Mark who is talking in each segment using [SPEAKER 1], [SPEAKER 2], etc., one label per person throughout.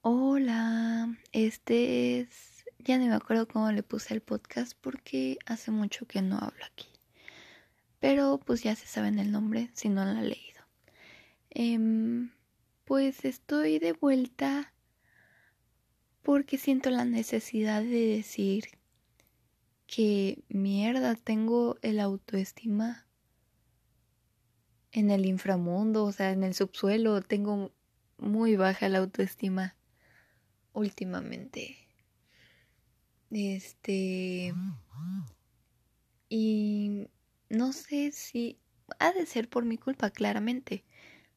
[SPEAKER 1] Hola, este es... Ya no me acuerdo cómo le puse el podcast porque hace mucho que no hablo aquí. Pero pues ya se saben el nombre si no lo han leído. Em, pues estoy de vuelta porque siento la necesidad de decir que mierda, tengo el autoestima en el inframundo, o sea, en el subsuelo, tengo muy baja la autoestima últimamente. Este... Y no sé si... Ha de ser por mi culpa, claramente.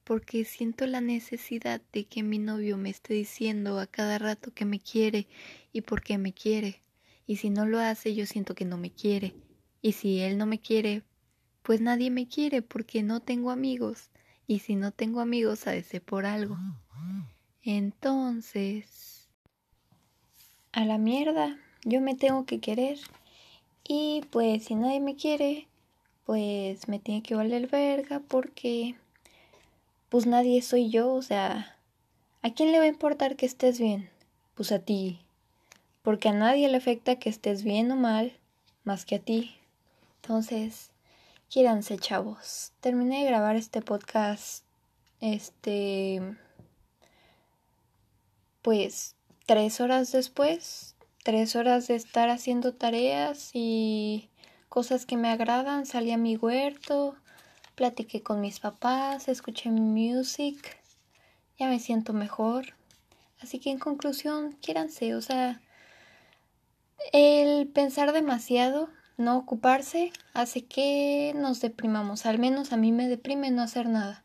[SPEAKER 1] Porque siento la necesidad de que mi novio me esté diciendo a cada rato que me quiere y por qué me quiere. Y si no lo hace, yo siento que no me quiere. Y si él no me quiere, pues nadie me quiere porque no tengo amigos. Y si no tengo amigos, ha de ser por algo. Entonces, a la mierda, yo me tengo que querer. Y pues si nadie me quiere, pues me tiene que valer verga porque pues nadie soy yo, o sea, ¿a quién le va a importar que estés bien? Pues a ti. Porque a nadie le afecta que estés bien o mal, más que a ti. Entonces, quiéranse, chavos. Terminé de grabar este podcast este pues tres horas después, tres horas de estar haciendo tareas y cosas que me agradan, salí a mi huerto, platiqué con mis papás, escuché mi music, ya me siento mejor. Así que en conclusión, quiéranse, o sea, el pensar demasiado, no ocuparse, hace que nos deprimamos, al menos a mí me deprime no hacer nada.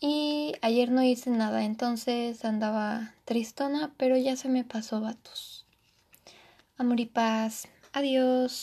[SPEAKER 1] Y ayer no hice nada, entonces andaba tristona, pero ya se me pasó, vatos. Amor y paz. Adiós.